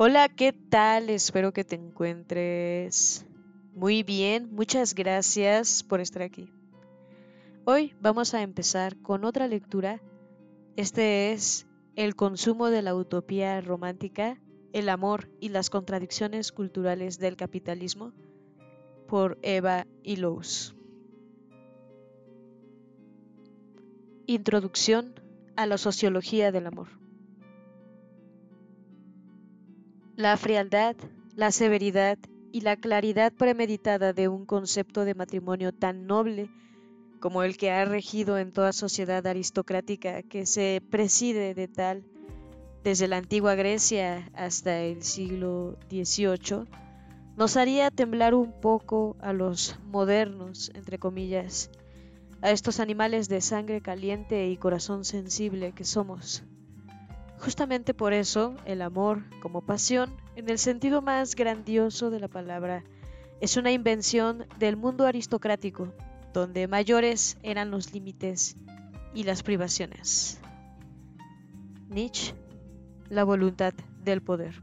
Hola, ¿qué tal? Espero que te encuentres muy bien. Muchas gracias por estar aquí. Hoy vamos a empezar con otra lectura. Este es El consumo de la utopía romántica, el amor y las contradicciones culturales del capitalismo por Eva Illouz. Introducción a la sociología del amor. La frialdad, la severidad y la claridad premeditada de un concepto de matrimonio tan noble como el que ha regido en toda sociedad aristocrática que se preside de tal desde la antigua Grecia hasta el siglo XVIII, nos haría temblar un poco a los modernos, entre comillas, a estos animales de sangre caliente y corazón sensible que somos. Justamente por eso, el amor, como pasión, en el sentido más grandioso de la palabra, es una invención del mundo aristocrático, donde mayores eran los límites y las privaciones. Nietzsche, la voluntad del poder.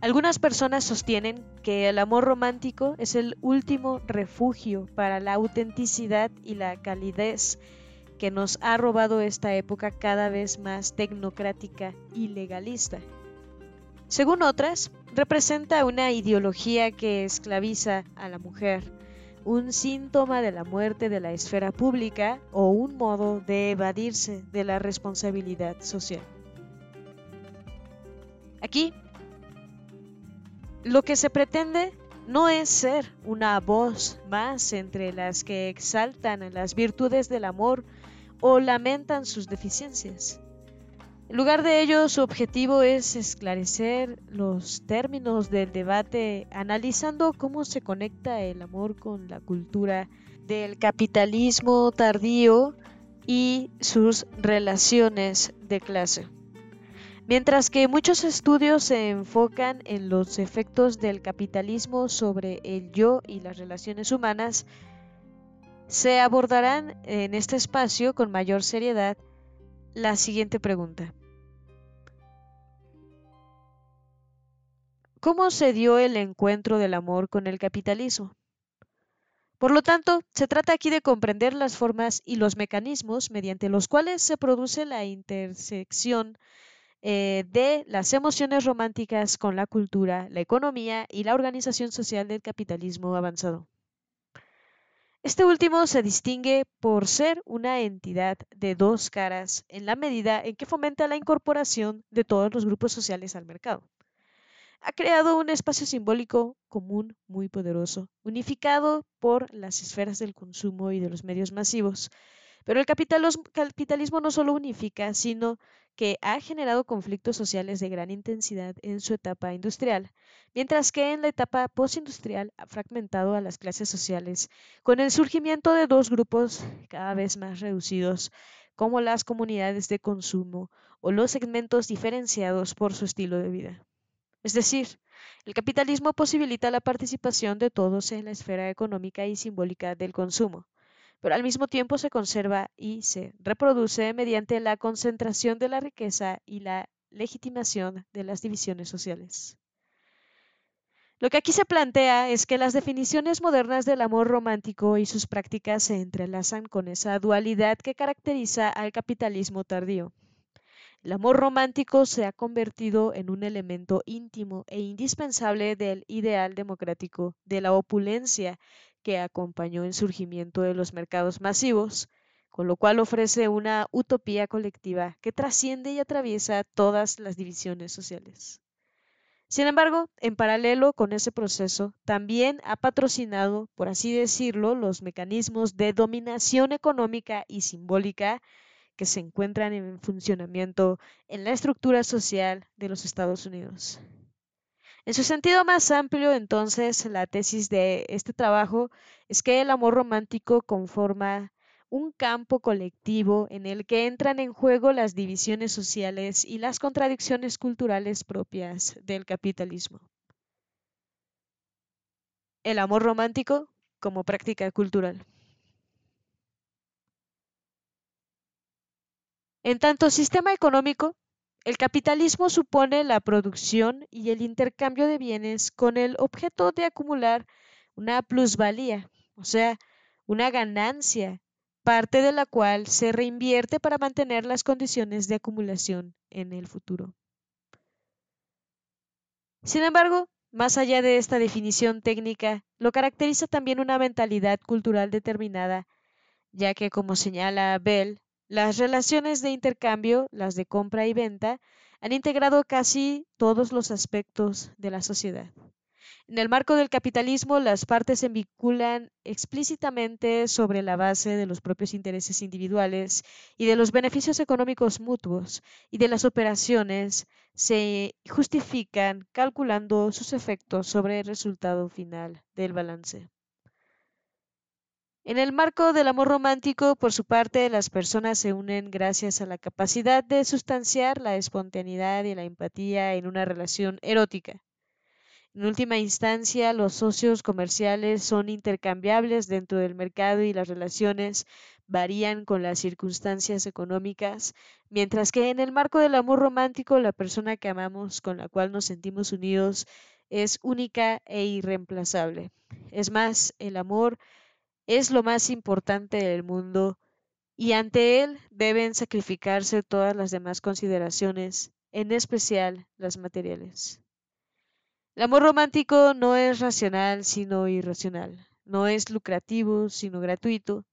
Algunas personas sostienen que el amor romántico es el último refugio para la autenticidad y la calidez que nos ha robado esta época cada vez más tecnocrática y legalista. Según otras, representa una ideología que esclaviza a la mujer, un síntoma de la muerte de la esfera pública o un modo de evadirse de la responsabilidad social. Aquí, lo que se pretende no es ser una voz más entre las que exaltan las virtudes del amor o lamentan sus deficiencias. En lugar de ello, su objetivo es esclarecer los términos del debate analizando cómo se conecta el amor con la cultura del capitalismo tardío y sus relaciones de clase. Mientras que muchos estudios se enfocan en los efectos del capitalismo sobre el yo y las relaciones humanas, se abordarán en este espacio con mayor seriedad la siguiente pregunta. ¿Cómo se dio el encuentro del amor con el capitalismo? Por lo tanto, se trata aquí de comprender las formas y los mecanismos mediante los cuales se produce la intersección eh, de las emociones románticas con la cultura, la economía y la organización social del capitalismo avanzado. Este último se distingue por ser una entidad de dos caras en la medida en que fomenta la incorporación de todos los grupos sociales al mercado. Ha creado un espacio simbólico común muy poderoso, unificado por las esferas del consumo y de los medios masivos. Pero el capitalismo no solo unifica, sino que ha generado conflictos sociales de gran intensidad en su etapa industrial, mientras que en la etapa postindustrial ha fragmentado a las clases sociales con el surgimiento de dos grupos cada vez más reducidos, como las comunidades de consumo o los segmentos diferenciados por su estilo de vida. Es decir, el capitalismo posibilita la participación de todos en la esfera económica y simbólica del consumo pero al mismo tiempo se conserva y se reproduce mediante la concentración de la riqueza y la legitimación de las divisiones sociales. Lo que aquí se plantea es que las definiciones modernas del amor romántico y sus prácticas se entrelazan con esa dualidad que caracteriza al capitalismo tardío. El amor romántico se ha convertido en un elemento íntimo e indispensable del ideal democrático, de la opulencia que acompañó el surgimiento de los mercados masivos, con lo cual ofrece una utopía colectiva que trasciende y atraviesa todas las divisiones sociales. Sin embargo, en paralelo con ese proceso, también ha patrocinado, por así decirlo, los mecanismos de dominación económica y simbólica que se encuentran en funcionamiento en la estructura social de los Estados Unidos. En su sentido más amplio, entonces, la tesis de este trabajo es que el amor romántico conforma un campo colectivo en el que entran en juego las divisiones sociales y las contradicciones culturales propias del capitalismo. El amor romántico como práctica cultural. En tanto sistema económico, El capitalismo supone la producción y el intercambio de bienes con el objeto de acumular una plusvalía, o sea, una ganancia, parte de la cual se reinvierte para mantener las condiciones de acumulación en el futuro. Sin embargo, más allá de esta definición técnica, lo caracteriza también una mentalidad cultural determinada, ya que, como señala Bell, las relaciones de intercambio, las de compra y venta, han integrado casi todos los aspectos de la sociedad. En el marco del capitalismo, las partes se vinculan explícitamente sobre la base de los propios intereses individuales y de los beneficios económicos mutuos, y de las operaciones se justifican calculando sus efectos sobre el resultado final del balance. En el marco del amor romántico, por su parte, las personas se unen gracias a la capacidad de sustanciar la espontaneidad y la empatía en una relación erótica. En última instancia, los socios comerciales son intercambiables dentro del mercado y las relaciones varían con las circunstancias económicas, mientras que en el marco del amor romántico, la persona que amamos, con la cual nos sentimos unidos, es única e irreemplazable. Es más, el amor es lo más importante del mundo y ante él deben sacrificarse todas las demás consideraciones, en especial las materiales. El amor romántico no es racional sino irracional, no es lucrativo sino gratuito,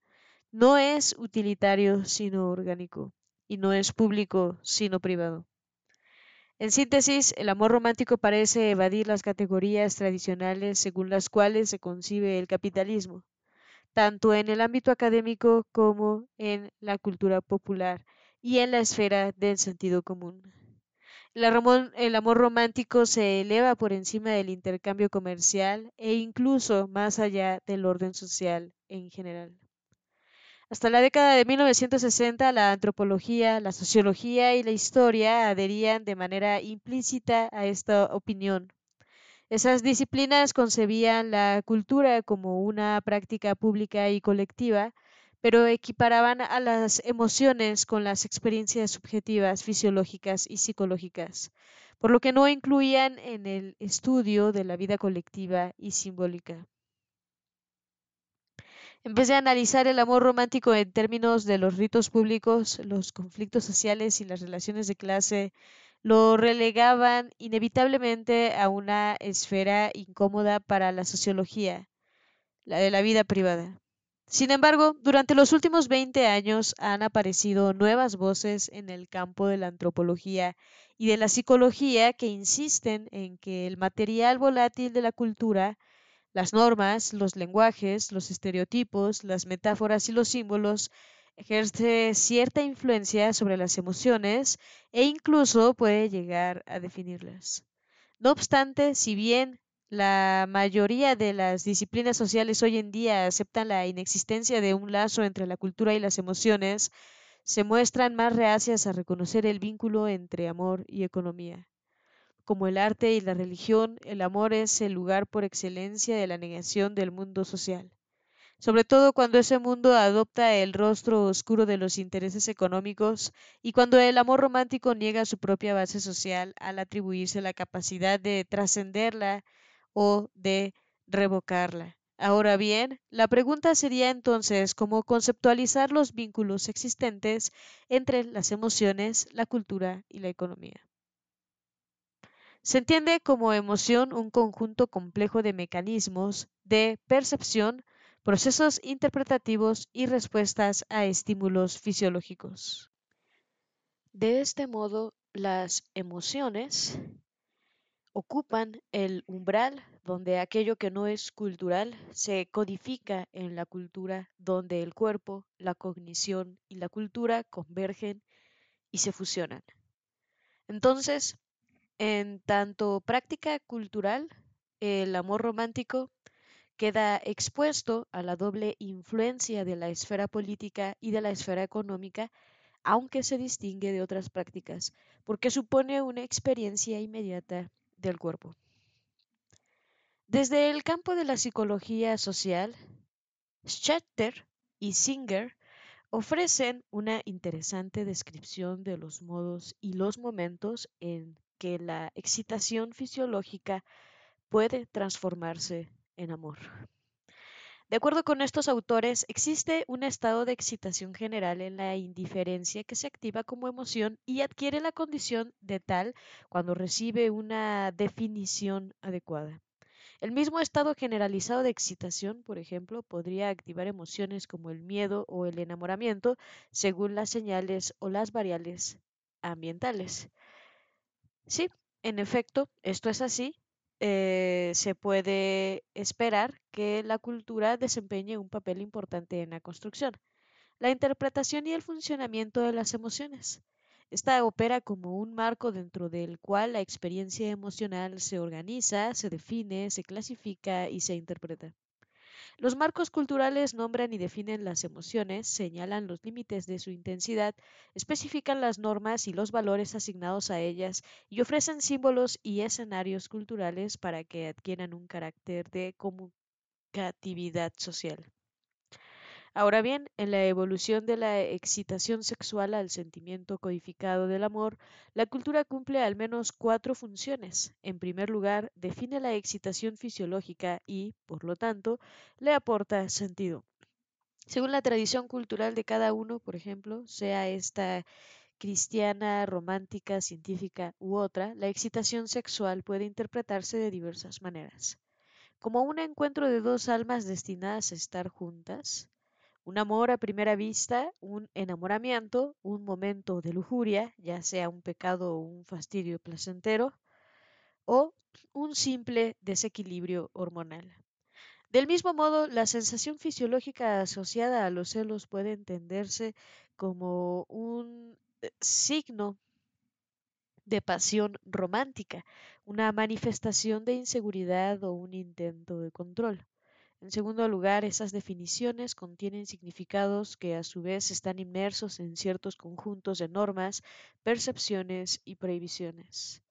no es utilitario sino orgánico y no es público sino privado. En síntesis, el amor romántico parece evadir las categorías tradicionales según las cuales se concibe el capitalismo tanto en el ámbito académico como en la cultura popular y en la esfera del sentido común. El amor, romántico se eleva por encima del intercambio comercial e incluso más allá del orden social en general. Hasta la década de 1960, la antropología, la sociología y la historia adherían de manera implícita a esta opinión. Esas disciplinas concebían la cultura como una práctica pública y colectiva, pero equiparaban a las emociones con las experiencias subjetivas, fisiológicas y psicológicas, por lo que no incluían en el estudio de la vida colectiva y simbólica. En vez de analizar el amor romántico en términos de los ritos públicos, los conflictos sociales y las relaciones de clase, lo relegaban inevitablemente a una esfera incómoda para la sociología, la de la vida privada. Sin embargo, durante los últimos 20 años han aparecido nuevas voces en el campo de la antropología y de la psicología que insisten en que el material volátil de la cultura, las normas, los lenguajes, los estereotipos, las metáforas y los símbolos ejerce cierta influencia sobre las emociones e incluso puede llegar a definirlas. No obstante, si bien la mayoría de las disciplinas sociales hoy en día aceptan la inexistencia de un lazo entre la cultura y las emociones, se muestran más reacias a reconocer el vínculo entre amor y economía. Como el arte y la religión, el amor es el lugar por excelencia de la negación del mundo social sobre todo cuando ese mundo adopta el rostro oscuro de los intereses económicos y cuando el amor romántico niega su propia base social al atribuirse la capacidad de trascenderla o de revocarla. Ahora bien, la pregunta sería entonces cómo conceptualizar los vínculos existentes entre las emociones, la cultura y la economía. Se entiende como emoción un conjunto complejo de mecanismos de percepción, procesos interpretativos y respuestas a estímulos fisiológicos. De este modo, las emociones ocupan el umbral donde aquello que no es cultural se codifica en la cultura, donde el cuerpo, la cognición y la cultura convergen y se fusionan. Entonces, en tanto práctica cultural, el amor romántico queda expuesto a la doble influencia de la esfera política y de la esfera económica, aunque se distingue de otras prácticas, porque supone una experiencia inmediata del cuerpo. Desde el campo de la psicología social, Schechter y Singer ofrecen una interesante descripción de los modos y los momentos en que la excitación fisiológica puede transformarse en amor. De acuerdo con estos autores, existe un estado de excitación general en la indiferencia que se activa como emoción y adquiere la condición de tal cuando recibe una definición adecuada. El mismo estado generalizado de excitación, por ejemplo, podría activar emociones como el miedo o el enamoramiento según las señales o las variables ambientales. Sí, en efecto, esto es así eh, se puede esperar que la cultura desempeñe un papel importante en la construcción, la interpretación y el funcionamiento de las emociones. Esta opera como un marco dentro del cual la experiencia emocional se organiza, se define, se clasifica y se interpreta. Los marcos culturales nombran y definen las emociones, señalan los límites de su intensidad, especifican las normas y los valores asignados a ellas y ofrecen símbolos y escenarios culturales para que adquieran un carácter de comunicatividad social. Ahora bien, en la evolución de la excitación sexual al sentimiento codificado del amor, la cultura cumple al menos cuatro funciones. En primer lugar, define la excitación fisiológica y, por lo tanto, le aporta sentido. Según la tradición cultural de cada uno, por ejemplo, sea esta cristiana, romántica, científica u otra, la excitación sexual puede interpretarse de diversas maneras. Como un encuentro de dos almas destinadas a estar juntas, un amor a primera vista, un enamoramiento, un momento de lujuria, ya sea un pecado o un fastidio placentero, o un simple desequilibrio hormonal. Del mismo modo, la sensación fisiológica asociada a los celos puede entenderse como un eh, signo de pasión romántica, una manifestación de inseguridad o un intento de control. En segundo lugar, esas definiciones contienen significados que a su vez están inmersos en ciertos conjuntos de normas, percepciones y prohibiciones.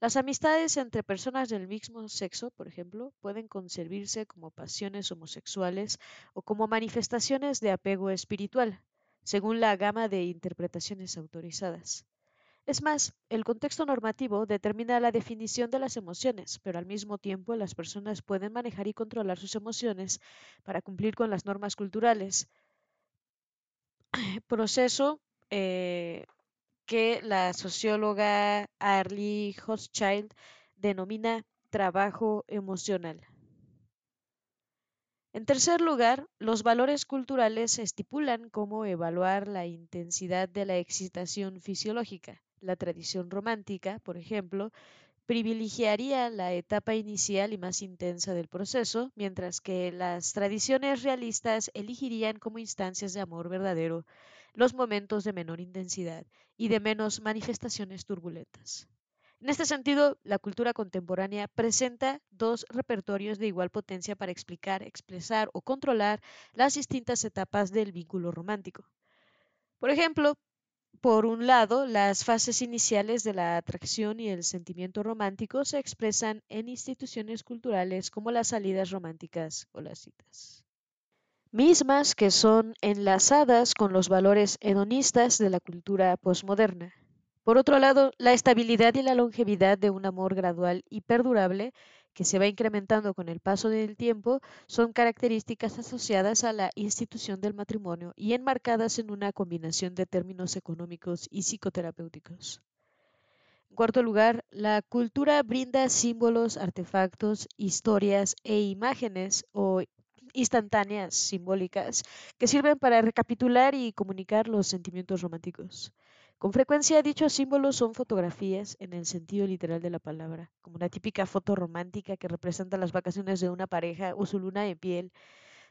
Las amistades entre personas del mismo sexo, por ejemplo, pueden concebirse como pasiones homosexuales o como manifestaciones de apego espiritual, según la gama de interpretaciones autorizadas. Es más, el contexto normativo determina la definición de las emociones, pero al mismo tiempo las personas pueden manejar y controlar sus emociones para cumplir con las normas culturales. Proceso eh, que la socióloga Arlie Hochschild denomina trabajo emocional. En tercer lugar, los valores culturales estipulan cómo evaluar la intensidad de la excitación fisiológica. La tradición romántica, por ejemplo, privilegiaría la etapa inicial y más intensa del proceso, mientras que las tradiciones realistas elegirían como instancias de amor verdadero los momentos de menor intensidad y de menos manifestaciones turbulentas. En este sentido, la cultura contemporánea presenta dos repertorios de igual potencia para explicar, expresar o controlar las distintas etapas del vínculo romántico. Por ejemplo, por un lado, las fases iniciales de la atracción y el sentimiento romántico se expresan en instituciones culturales como las salidas románticas o las citas, mismas que son enlazadas con los valores hedonistas de la cultura posmoderna. Por otro lado, la estabilidad y la longevidad de un amor gradual y perdurable que se va incrementando con el paso del tiempo, son características asociadas a la institución del matrimonio y enmarcadas en una combinación de términos económicos y psicoterapéuticos. En cuarto lugar, la cultura brinda símbolos, artefactos, historias e imágenes o instantáneas simbólicas que sirven para recapitular y comunicar los sentimientos románticos. Con frecuencia dichos símbolos son fotografías en el sentido literal de la palabra, como una típica foto romántica que representa las vacaciones de una pareja o su luna de piel,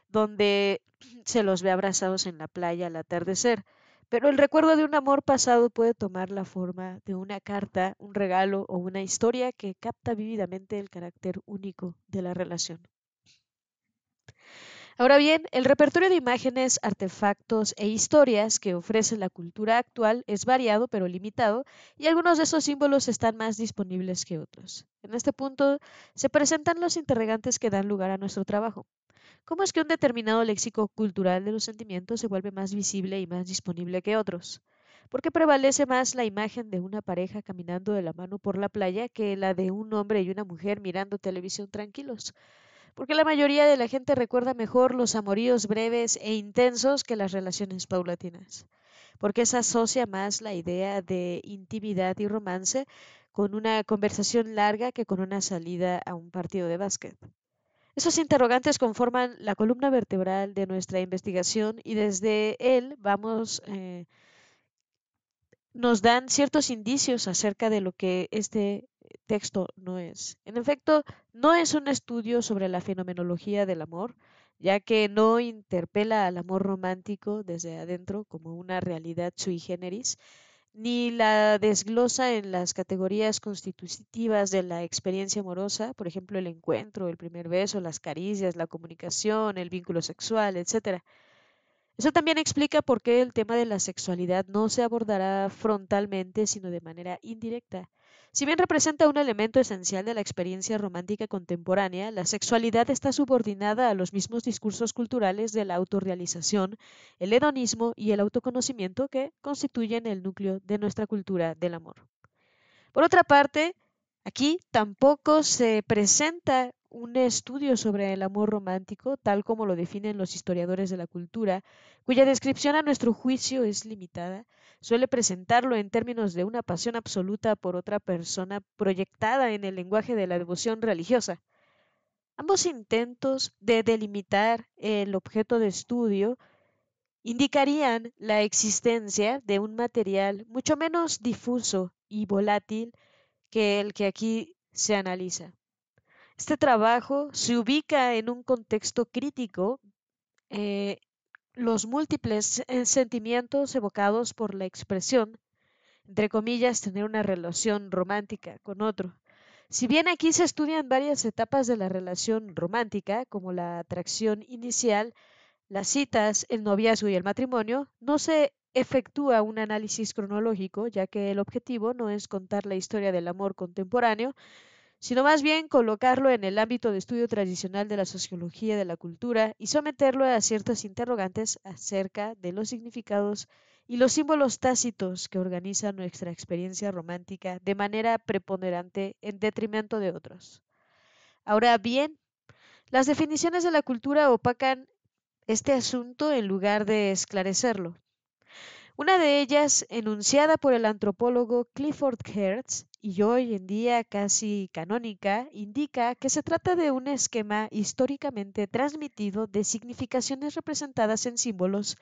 donde se los ve abrazados en la playa al atardecer. Pero el recuerdo de un amor pasado puede tomar la forma de una carta, un regalo o una historia que capta vívidamente el carácter único de la relación. Ahora bien, el repertorio de imágenes, artefactos e historias que ofrece la cultura actual es variado pero limitado y algunos de esos símbolos están más disponibles que otros. En este punto se presentan los interrogantes que dan lugar a nuestro trabajo. ¿Cómo es que un determinado léxico cultural de los sentimientos se vuelve más visible y más disponible que otros? ¿Por qué prevalece más la imagen de una pareja caminando de la mano por la playa que la de un hombre y una mujer mirando televisión tranquilos? Porque la mayoría de la gente recuerda mejor los amoríos breves e intensos que las relaciones paulatinas. Porque se asocia más la idea de intimidad y romance con una conversación larga que con una salida a un partido de básquet. Esos interrogantes conforman la columna vertebral de nuestra investigación y desde él vamos eh, nos dan ciertos indicios acerca de lo que este texto no es. En efecto, no es un estudio sobre la fenomenología del amor, ya que no interpela al amor romántico desde adentro como una realidad sui generis, ni la desglosa en las categorías constitutivas de la experiencia amorosa, por ejemplo, el encuentro, el primer beso, las caricias, la comunicación, el vínculo sexual, etc. Eso también explica por qué el tema de la sexualidad no se abordará frontalmente, sino de manera indirecta. Si bien representa un elemento esencial de la experiencia romántica contemporánea, la sexualidad está subordinada a los mismos discursos culturales de la autorrealización, el hedonismo y el autoconocimiento que constituyen el núcleo de nuestra cultura del amor. Por otra parte, aquí tampoco se presenta un estudio sobre el amor romántico, tal como lo definen los historiadores de la cultura, cuya descripción a nuestro juicio es limitada, suele presentarlo en términos de una pasión absoluta por otra persona proyectada en el lenguaje de la devoción religiosa. Ambos intentos de delimitar el objeto de estudio indicarían la existencia de un material mucho menos difuso y volátil que el que aquí se analiza. Este trabajo se ubica en un contexto crítico. Eh, los múltiples eh, sentimientos evocados por la expresión, entre comillas, tener una relación romántica con otro. Si bien aquí se estudian varias etapas de la relación romántica, como la atracción inicial, las citas, el noviazgo y el matrimonio, no se efectúa un análisis cronológico, ya que el objetivo no es contar la historia del amor contemporáneo, sino más bien colocarlo en el ámbito de estudio tradicional de la sociología de la cultura y someterlo a ciertas interrogantes acerca de los significados y los símbolos tácitos que organizan nuestra experiencia romántica de manera preponderante en detrimento de otros. Ahora bien, las definiciones de la cultura opacan este asunto en lugar de esclarecerlo. Una de ellas, enunciada por el antropólogo Clifford Hertz, y hoy en día casi canónica, indica que se trata de un esquema históricamente transmitido de significaciones representadas en símbolos,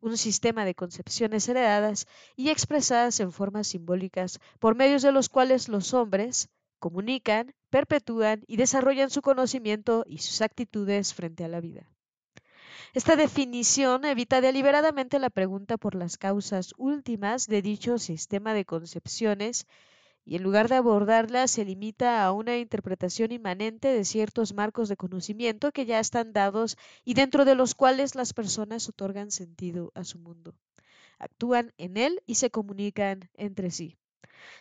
un sistema de concepciones heredadas y expresadas en formas simbólicas, por medios de los cuales los hombres comunican, perpetúan y desarrollan su conocimiento y sus actitudes frente a la vida. Esta definición evita deliberadamente la pregunta por las causas últimas de dicho sistema de concepciones y en lugar de abordarla se limita a una interpretación inmanente de ciertos marcos de conocimiento que ya están dados y dentro de los cuales las personas otorgan sentido a su mundo. Actúan en él y se comunican entre sí.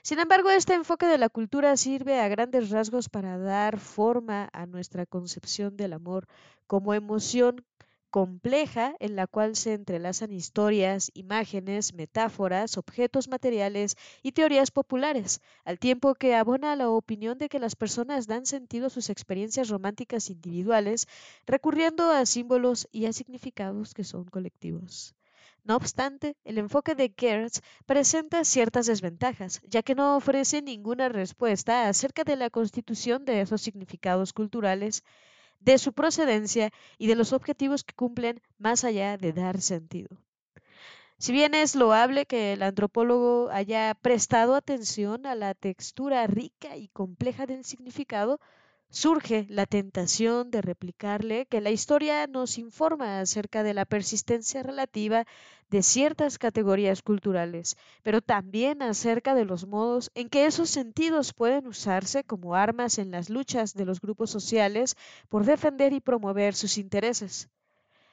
Sin embargo, este enfoque de la cultura sirve a grandes rasgos para dar forma a nuestra concepción del amor como emoción compleja en la cual se entrelazan historias, imágenes, metáforas, objetos materiales y teorías populares, al tiempo que abona la opinión de que las personas dan sentido a sus experiencias románticas individuales recurriendo a símbolos y a significados que son colectivos. No obstante, el enfoque de Gertz presenta ciertas desventajas, ya que no ofrece ninguna respuesta acerca de la constitución de esos significados culturales de su procedencia y de los objetivos que cumplen más allá de dar sentido. Si bien es loable que el antropólogo haya prestado atención a la textura rica y compleja del significado, surge la tentación de replicarle que la historia nos informa acerca de la persistencia relativa de ciertas categorías culturales, pero también acerca de los modos en que esos sentidos pueden usarse como armas en las luchas de los grupos sociales por defender y promover sus intereses.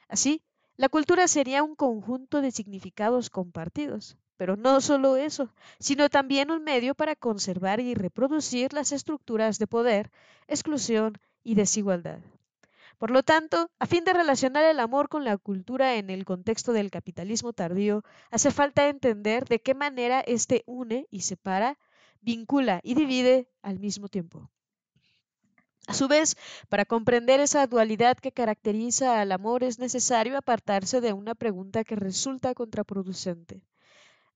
Así, la cultura sería un conjunto de significados compartidos, pero no solo eso, sino también un medio para conservar y reproducir las estructuras de poder, exclusión y desigualdad. Por lo tanto, a fin de relacionar el amor con la cultura en el contexto del capitalismo tardío, hace falta entender de qué manera éste une y separa, vincula y divide al mismo tiempo. A su vez, para comprender esa dualidad que caracteriza al amor es necesario apartarse de una pregunta que resulta contraproducente,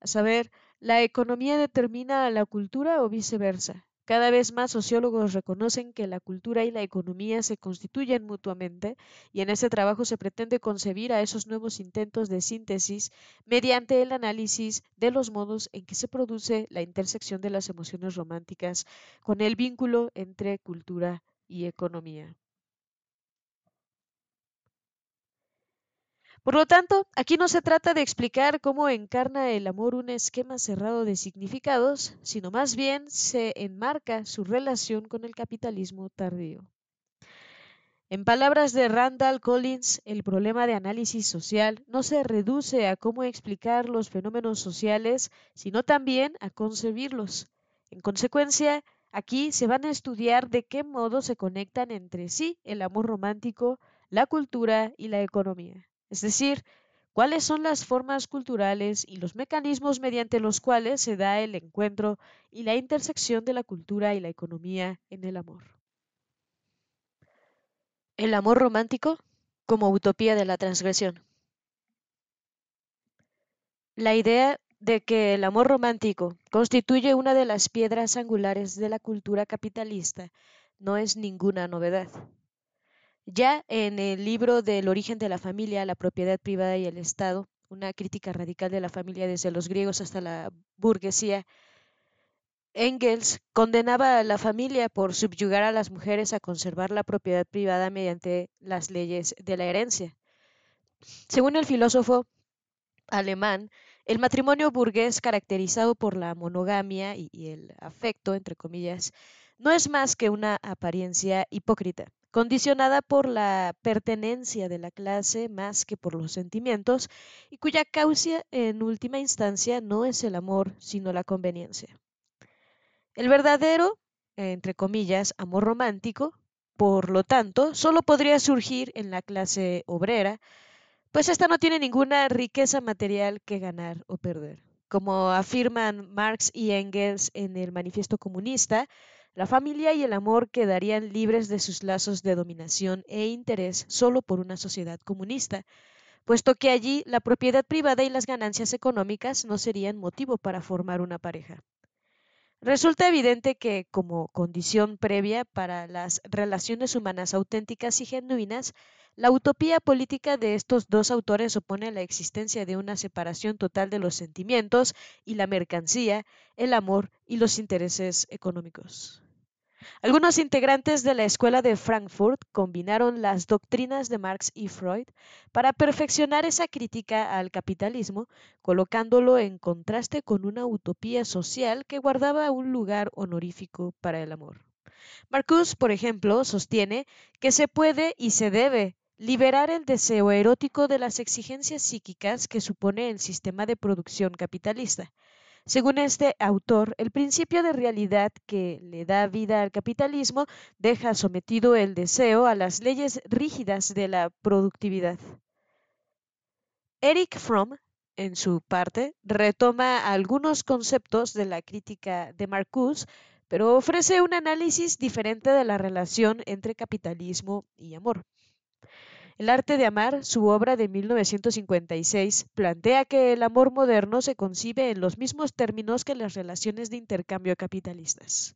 a saber, ¿la economía determina a la cultura o viceversa? Cada vez más sociólogos reconocen que la cultura y la economía se constituyen mutuamente y en ese trabajo se pretende concebir a esos nuevos intentos de síntesis mediante el análisis de los modos en que se produce la intersección de las emociones románticas con el vínculo entre cultura y economía. Por lo tanto, aquí no se trata de explicar cómo encarna el amor un esquema cerrado de significados, sino más bien se enmarca su relación con el capitalismo tardío. En palabras de Randall Collins, el problema de análisis social no se reduce a cómo explicar los fenómenos sociales, sino también a concebirlos. En consecuencia, Aquí se van a estudiar de qué modo se conectan entre sí el amor romántico, la cultura y la economía. Es decir, cuáles son las formas culturales y los mecanismos mediante los cuales se da el encuentro y la intersección de la cultura y la economía en el amor. El amor romántico como utopía de la transgresión. La idea de que el amor romántico constituye una de las piedras angulares de la cultura capitalista no es ninguna novedad. Ya en el libro del origen de la familia, la propiedad privada y el Estado, una crítica radical de la familia desde los griegos hasta la burguesía, Engels condenaba a la familia por subyugar a las mujeres a conservar la propiedad privada mediante las leyes de la herencia. Según el filósofo alemán, el matrimonio burgués, caracterizado por la monogamia y, el afecto, entre comillas, no es más que una apariencia hipócrita, condicionada por la pertenencia de la clase más que por los sentimientos, y cuya causa en última instancia no es el amor, sino la conveniencia. El verdadero, entre comillas, amor romántico, por lo tanto, solo podría surgir en la clase obrera, pues esta no tiene ninguna riqueza material que ganar o perder. Como afirman Marx y Engels en el Manifiesto Comunista, la familia y el amor quedarían libres de sus lazos de dominación e interés solo por una sociedad comunista, puesto que allí la propiedad privada y las ganancias económicas no serían motivo para formar una pareja. Resulta evidente que, como condición previa para las relaciones humanas auténticas y genuinas, la utopía política de estos dos autores opone la existencia de una separación total de los sentimientos y la mercancía, el amor y los intereses económicos. Algunos integrantes de la Escuela de Frankfurt combinaron las doctrinas de Marx y Freud para perfeccionar esa crítica al capitalismo, colocándolo en contraste con una utopía social que guardaba un lugar honorífico para el amor. Marcus, por ejemplo, sostiene que se puede y se debe liberar el deseo erótico de las exigencias psíquicas que supone el sistema de producción capitalista. Según este autor, el principio de realidad que le da vida al capitalismo deja sometido el deseo a las leyes rígidas de la productividad. Eric Fromm, en su parte, retoma algunos conceptos de la crítica de Marcuse, pero ofrece un análisis diferente de la relación entre capitalismo y amor. El arte de amar, su obra de 1956, plantea que el amor moderno se concibe en los mismos términos que las relaciones de intercambio capitalistas.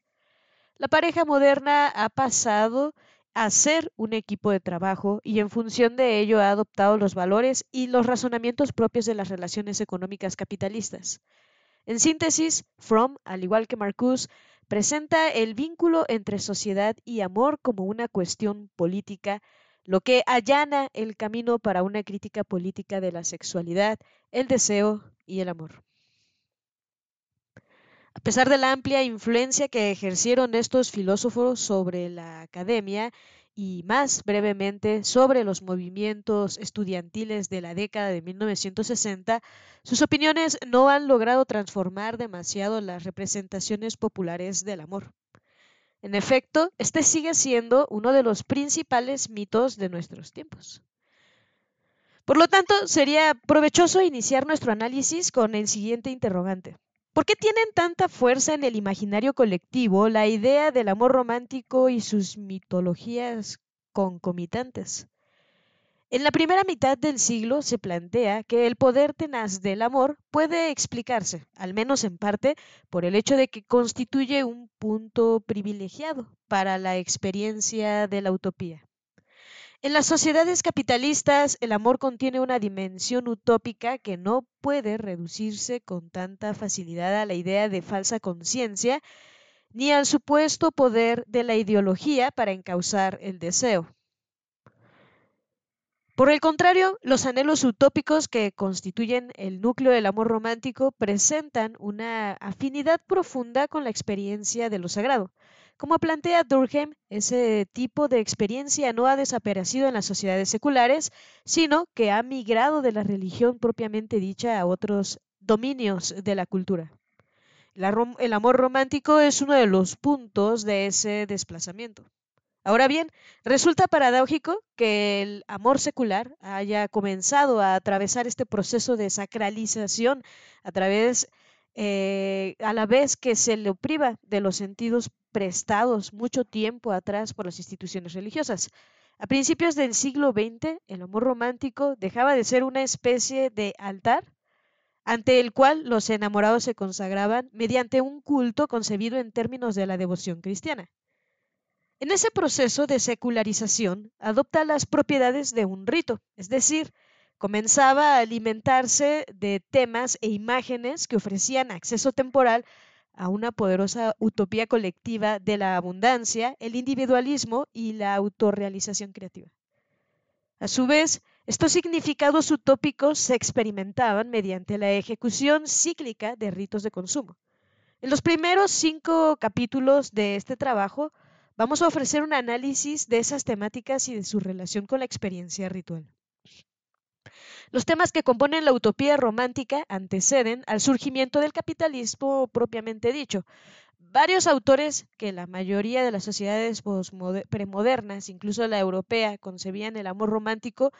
La pareja moderna ha pasado a ser un equipo de trabajo y en función de ello ha adoptado los valores y los razonamientos propios de las relaciones económicas capitalistas. En síntesis, Fromm, al igual que Marcuse, presenta el vínculo entre sociedad y amor como una cuestión política lo que allana el camino para una crítica política de la sexualidad, el deseo y el amor. A pesar de la amplia influencia que ejercieron estos filósofos sobre la academia y más brevemente sobre los movimientos estudiantiles de la década de 1960, sus opiniones no han logrado transformar demasiado las representaciones populares del amor. En efecto, este sigue siendo uno de los principales mitos de nuestros tiempos. Por lo tanto, sería provechoso iniciar nuestro análisis con el siguiente interrogante. ¿Por qué tienen tanta fuerza en el imaginario colectivo la idea del amor romántico y sus mitologías concomitantes? En la primera mitad del siglo se plantea que el poder tenaz del amor puede explicarse, al menos en parte, por el hecho de que constituye un punto privilegiado para la experiencia de la utopía. En las sociedades capitalistas, el amor contiene una dimensión utópica que no puede reducirse con tanta facilidad a la idea de falsa conciencia ni al supuesto poder de la ideología para encauzar el deseo. Por el contrario, los anhelos utópicos que constituyen el núcleo del amor romántico presentan una afinidad profunda con la experiencia de lo sagrado. Como plantea Durkheim, ese tipo de experiencia no ha desaparecido en las sociedades seculares, sino que ha migrado de la religión propiamente dicha a otros dominios de la cultura. El amor romántico es uno de los puntos de ese desplazamiento. Ahora bien, resulta paradójico que el amor secular haya comenzado a atravesar este proceso de sacralización a través, eh, a la vez que se le priva de los sentidos prestados mucho tiempo atrás por las instituciones religiosas. A principios del siglo XX, el amor romántico dejaba de ser una especie de altar ante el cual los enamorados se consagraban mediante un culto concebido en términos de la devoción cristiana. En ese proceso de secularización adopta las propiedades de un rito, es decir, comenzaba a alimentarse de temas e imágenes que ofrecían acceso temporal a una poderosa utopía colectiva de la abundancia, el individualismo y la autorrealización creativa. A su vez, estos significados utópicos se experimentaban mediante la ejecución cíclica de ritos de consumo. En los primeros cinco capítulos de este trabajo Vamos a ofrecer un análisis de esas temáticas y de su relación con la experiencia ritual. Los temas que componen la utopía romántica anteceden al surgimiento del capitalismo propiamente dicho. Varios autores que la mayoría de las sociedades premodernas, incluso la europea, concebían el amor romántico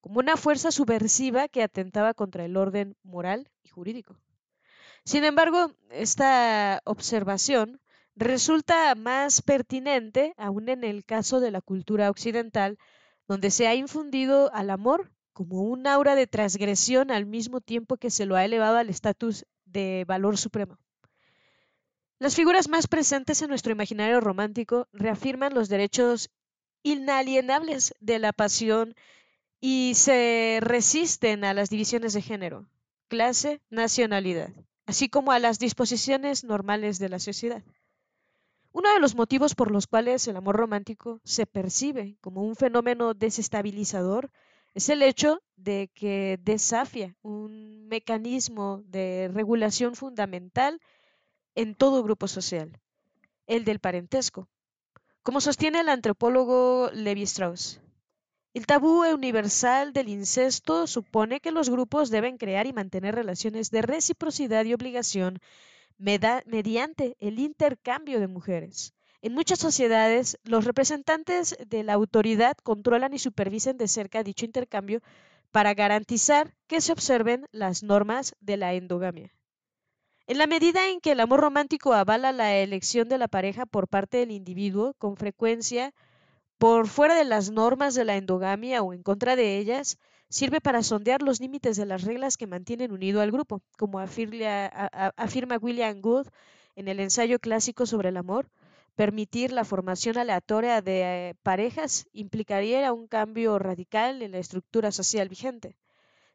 como una fuerza subversiva que atentaba contra el orden moral y jurídico. Sin embargo, esta observación resulta más pertinente aún en el caso de la cultura occidental, donde se ha infundido al amor como un aura de transgresión al mismo tiempo que se lo ha elevado al estatus de valor supremo. Las figuras más presentes en nuestro imaginario romántico reafirman los derechos inalienables de la pasión y se resisten a las divisiones de género, clase, nacionalidad, así como a las disposiciones normales de la sociedad. Uno de los motivos por los cuales el amor romántico se percibe como un fenómeno desestabilizador es el hecho de que desafía un mecanismo de regulación fundamental en todo grupo social, el del parentesco. Como sostiene el antropólogo Levi Strauss, el tabú universal del incesto supone que los grupos deben crear y mantener relaciones de reciprocidad y obligación mediante el intercambio de mujeres. En muchas sociedades, los representantes de la autoridad controlan y supervisan de cerca dicho intercambio para garantizar que se observen las normas de la endogamia. En la medida en que el amor romántico avala la elección de la pareja por parte del individuo, con frecuencia por fuera de las normas de la endogamia o en contra de ellas, sirve para sondear los límites de las reglas que mantienen unido al grupo, como afirma, William Good en el ensayo clásico sobre el amor. Permitir la formación aleatoria de parejas implicaría un cambio radical en la estructura social vigente.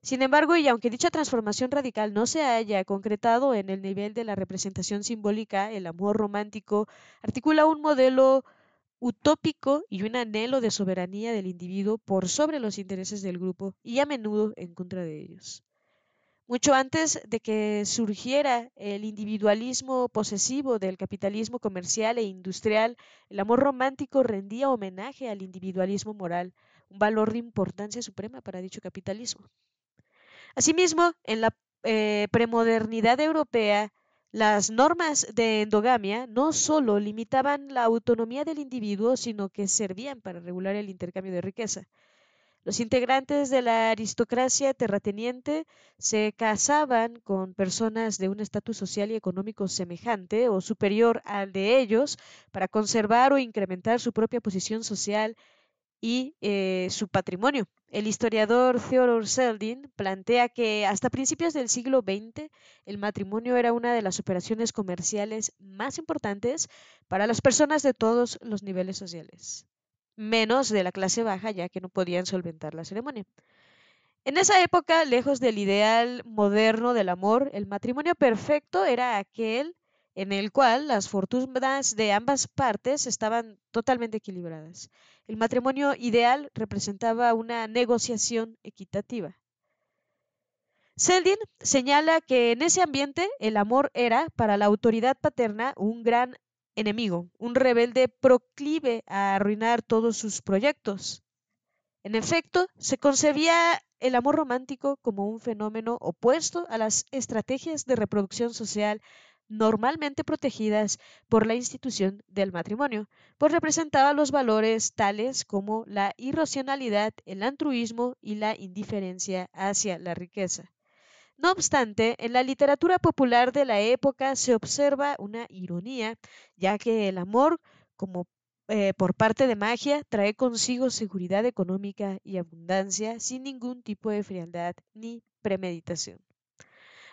Sin embargo, y aunque dicha transformación radical no se haya concretado en el nivel de la representación simbólica, el amor romántico articula un modelo utópico y un anhelo de soberanía del individuo por sobre los intereses del grupo y a menudo en contra de ellos. Mucho antes de que surgiera el individualismo posesivo del capitalismo comercial e industrial, el amor romántico rendía homenaje al individualismo moral, un valor de importancia suprema para dicho capitalismo. Asimismo, en la eh, premodernidad europea, Las normas de endogamia no solo limitaban la autonomía del individuo, sino que servían para regular el intercambio de riqueza. Los integrantes de la aristocracia terrateniente se casaban con personas de un estatus social y económico semejante o superior al de ellos para conservar o incrementar su propia posición social y eh, su patrimonio. El historiador Theodore Seldin plantea que hasta principios del siglo XX el matrimonio era una de las operaciones comerciales más importantes para las personas de todos los niveles sociales, menos de la clase baja ya que no podían solventar la ceremonia. En esa época, lejos del ideal moderno del amor, el matrimonio perfecto era aquel en el cual las fortunas de ambas partes estaban totalmente equilibradas. El matrimonio ideal representaba una negociación equitativa. Seldin señala que en ese ambiente el amor era, para la autoridad paterna, un gran enemigo, un rebelde proclive a arruinar todos sus proyectos. En efecto, se concebía el amor romántico como un fenómeno opuesto a las estrategias de reproducción social normalmente protegidas por la institución del matrimonio, pues representaba los valores tales como la irracionalidad, el altruismo y la indiferencia hacia la riqueza. No obstante, en la literatura popular de la época se observa una ironía, ya que el amor, como eh, por parte de magia, trae consigo seguridad económica y abundancia sin ningún tipo de frialdad ni premeditación.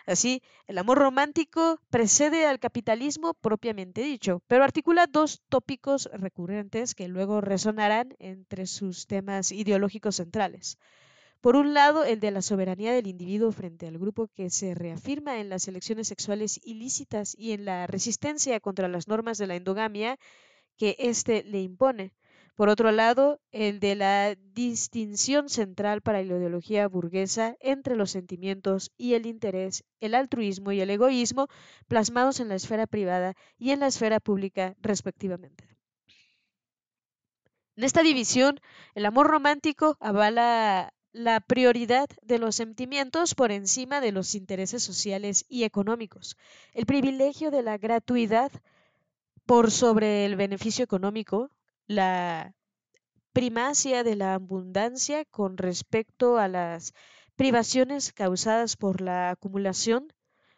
Así, el amor romántico precede al capitalismo propiamente dicho, pero articula dos tópicos recurrentes que luego resonarán entre sus temas ideológicos centrales. Por un lado, el de la soberanía del individuo frente al grupo que se reafirma en las elecciones sexuales ilícitas y en la resistencia contra las normas de la endogamia que éste le impone. Por otro lado, el de la distinción central para la ideología burguesa entre los sentimientos y el interés, el altruismo y el egoísmo, plasmados en la esfera privada y en la esfera pública, respectivamente. En esta división, el amor romántico avala la prioridad de los sentimientos por encima de los intereses sociales y económicos, el privilegio de la gratuidad por sobre el beneficio económico, la primacia de la abundancia con respecto a las privaciones causadas por la acumulación,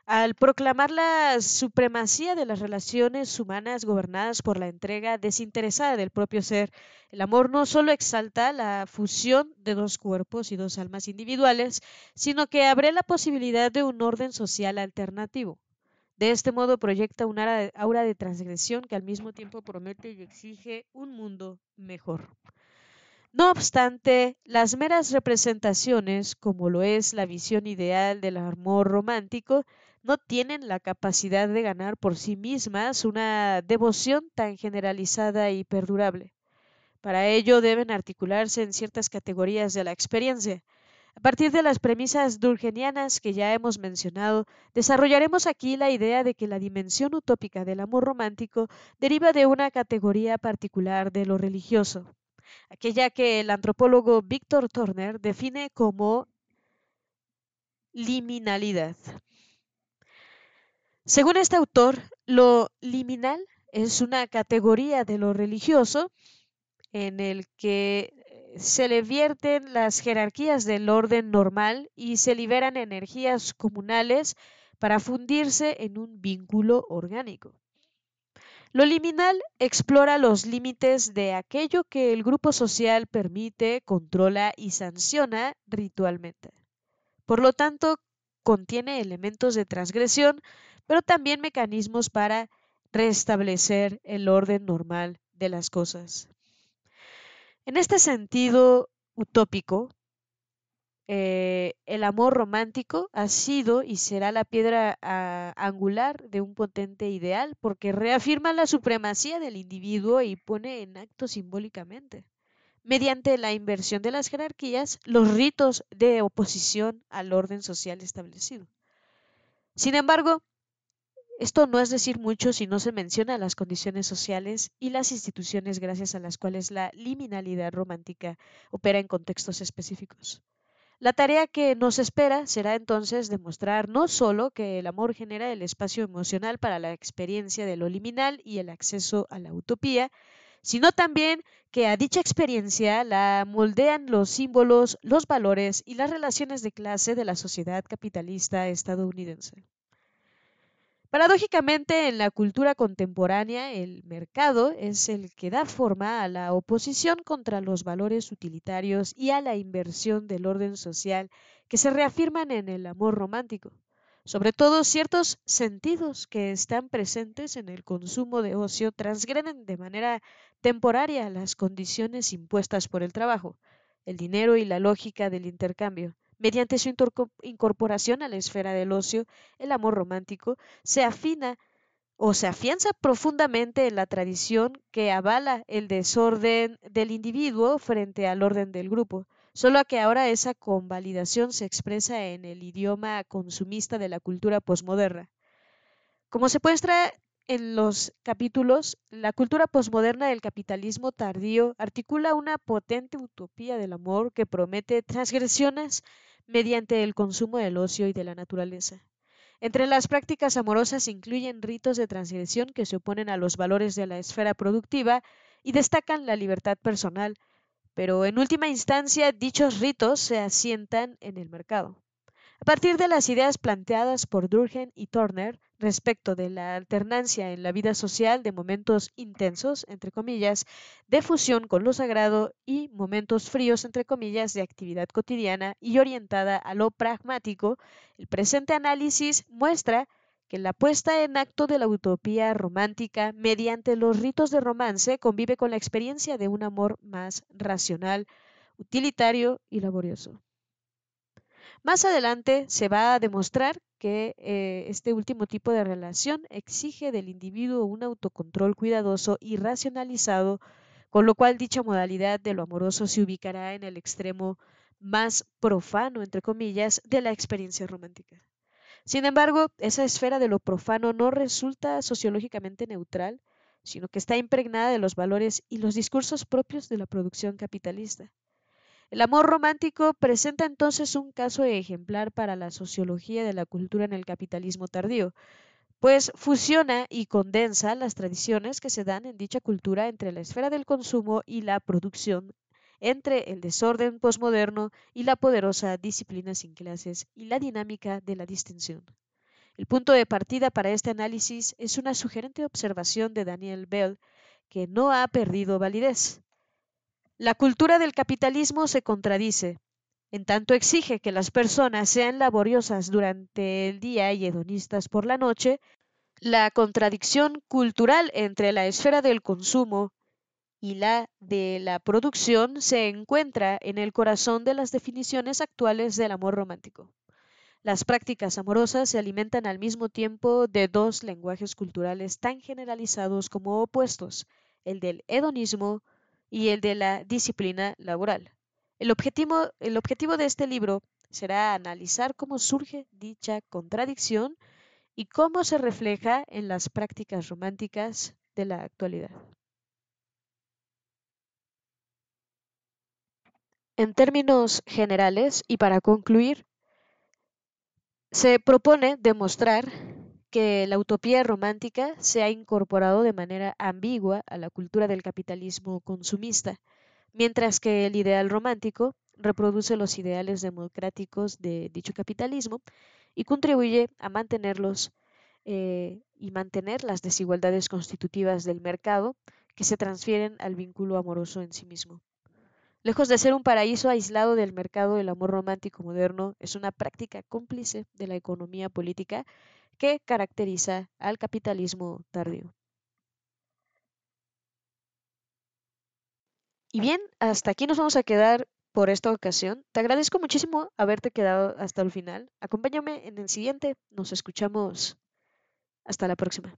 al proclamar la supremacía de las relaciones humanas gobernadas por la entrega desinteresada del propio ser, el amor no solo exalta la fusión de dos cuerpos y dos almas individuales, sino que abre la posibilidad de un orden social alternativo. De este modo proyecta un aura de transgresión que al mismo tiempo promete y exige un mundo mejor. No obstante, las meras representaciones, como lo es la visión ideal del amor romántico, no tienen la capacidad de ganar por sí mismas una devoción tan generalizada y perdurable. Para ello deben articularse en ciertas categorías de la experiencia, a partir de las premisas durgenianas que ya hemos mencionado, desarrollaremos aquí la idea de que la dimensión utópica del amor romántico deriva de una categoría particular de lo religioso, aquella que el antropólogo Víctor Turner define como liminalidad. Según este autor, lo liminal es una categoría de lo religioso en el que se le vierten las jerarquías del orden normal y se liberan energías comunales para fundirse en un vínculo orgánico. Lo liminal explora los límites de aquello que el grupo social permite, controla y sanciona ritualmente. Por lo tanto, contiene elementos de transgresión, pero también mecanismos para restablecer el orden normal de las cosas. En este sentido utópico, eh, el amor romántico ha sido y será la piedra ah, angular de un potente ideal porque reafirma la supremacía del individuo y pone en acto simbólicamente, mediante la inversión de las jerarquías, los ritos de oposición al orden social establecido. Sin embargo, esto no es decir mucho si no se menciona las condiciones sociales y las instituciones gracias a las cuales la liminalidad romántica opera en contextos específicos. La tarea que nos espera será entonces demostrar no solo que el amor genera el espacio emocional para la experiencia de lo liminal y el acceso a la utopía, sino también que a dicha experiencia la moldean los símbolos, los valores y las relaciones de clase de la sociedad capitalista estadounidense. Paradójicamente, en la cultura contemporánea, el mercado es el que da forma a la oposición contra los valores utilitarios y a la inversión del orden social que se reafirman en el amor romántico, sobre todo ciertos sentidos que están presentes en el consumo de ocio transgreden de manera temporaria las condiciones impuestas por el trabajo, el dinero y la lógica del intercambio Mediante su incorporación a la esfera del ocio, el amor romántico se afina o se afianza profundamente en la tradición que avala el desorden del individuo frente al orden del grupo, solo que ahora esa convalidación se expresa en el idioma consumista de la cultura posmoderna. Como se muestra en los capítulos, la cultura posmoderna del capitalismo tardío articula una potente utopía del amor que promete transgresiones mediante el consumo del ocio y de la naturaleza. Entre las prácticas amorosas incluyen ritos de transgresión que se oponen a los valores de la esfera productiva y destacan la libertad personal, pero en última instancia dichos ritos se asientan en el mercado. Partir de las ideas planteadas por Durkheim y Turner respecto de la alternancia en la vida social de momentos intensos, entre comillas, de fusión con lo sagrado y momentos fríos, entre comillas, de actividad cotidiana y orientada a lo pragmático, el presente análisis muestra que la puesta en acto de la utopía romántica mediante los ritos de romance convive con la experiencia de un amor más racional, utilitario y laborioso. Más adelante se va a demostrar que eh, este último tipo de relación exige del individuo un autocontrol cuidadoso y racionalizado, con lo cual dicha modalidad de lo amoroso se ubicará en el extremo más profano, entre comillas, de la experiencia romántica. Sin embargo, esa esfera de lo profano no resulta sociológicamente neutral, sino que está impregnada de los valores y los discursos propios de la producción capitalista. El amor romántico presenta entonces un caso ejemplar para la sociología de la cultura en el capitalismo tardío, pues fusiona y condensa las tradiciones que se dan en dicha cultura entre la esfera del consumo y la producción, entre el desorden posmoderno y la poderosa disciplina sin clases y la dinámica de la distinción. El punto de partida para este análisis es una sugerente observación de Daniel Bell que no ha perdido validez. La cultura del capitalismo se contradice, en tanto exige que las personas sean laboriosas durante el día y hedonistas por la noche, la contradicción cultural entre la esfera del consumo y la de la producción se encuentra en el corazón de las definiciones actuales del amor romántico. Las prácticas amorosas se alimentan al mismo tiempo de dos lenguajes culturales tan generalizados como opuestos, el del hedonismo y el de la disciplina laboral. El objetivo, de este libro será analizar cómo surge dicha contradicción y cómo se refleja en las prácticas románticas de la actualidad. En términos generales y para concluir, se propone demostrar que la utopía romántica se ha incorporado de manera ambigua a la cultura del capitalismo consumista, mientras que el ideal romántico reproduce los ideales democráticos de dicho capitalismo y contribuye a mantenerlos eh, y mantener las desigualdades constitutivas del mercado que se transfieren al vínculo amoroso en sí mismo. Lejos de ser un paraíso aislado del mercado, el amor romántico moderno es una práctica cómplice de la economía política que caracteriza al capitalismo tardío. Y bien, hasta aquí nos vamos a quedar por esta ocasión. Te agradezco muchísimo haberte quedado hasta el final. Acompáñame en el siguiente. Nos escuchamos. Hasta la próxima.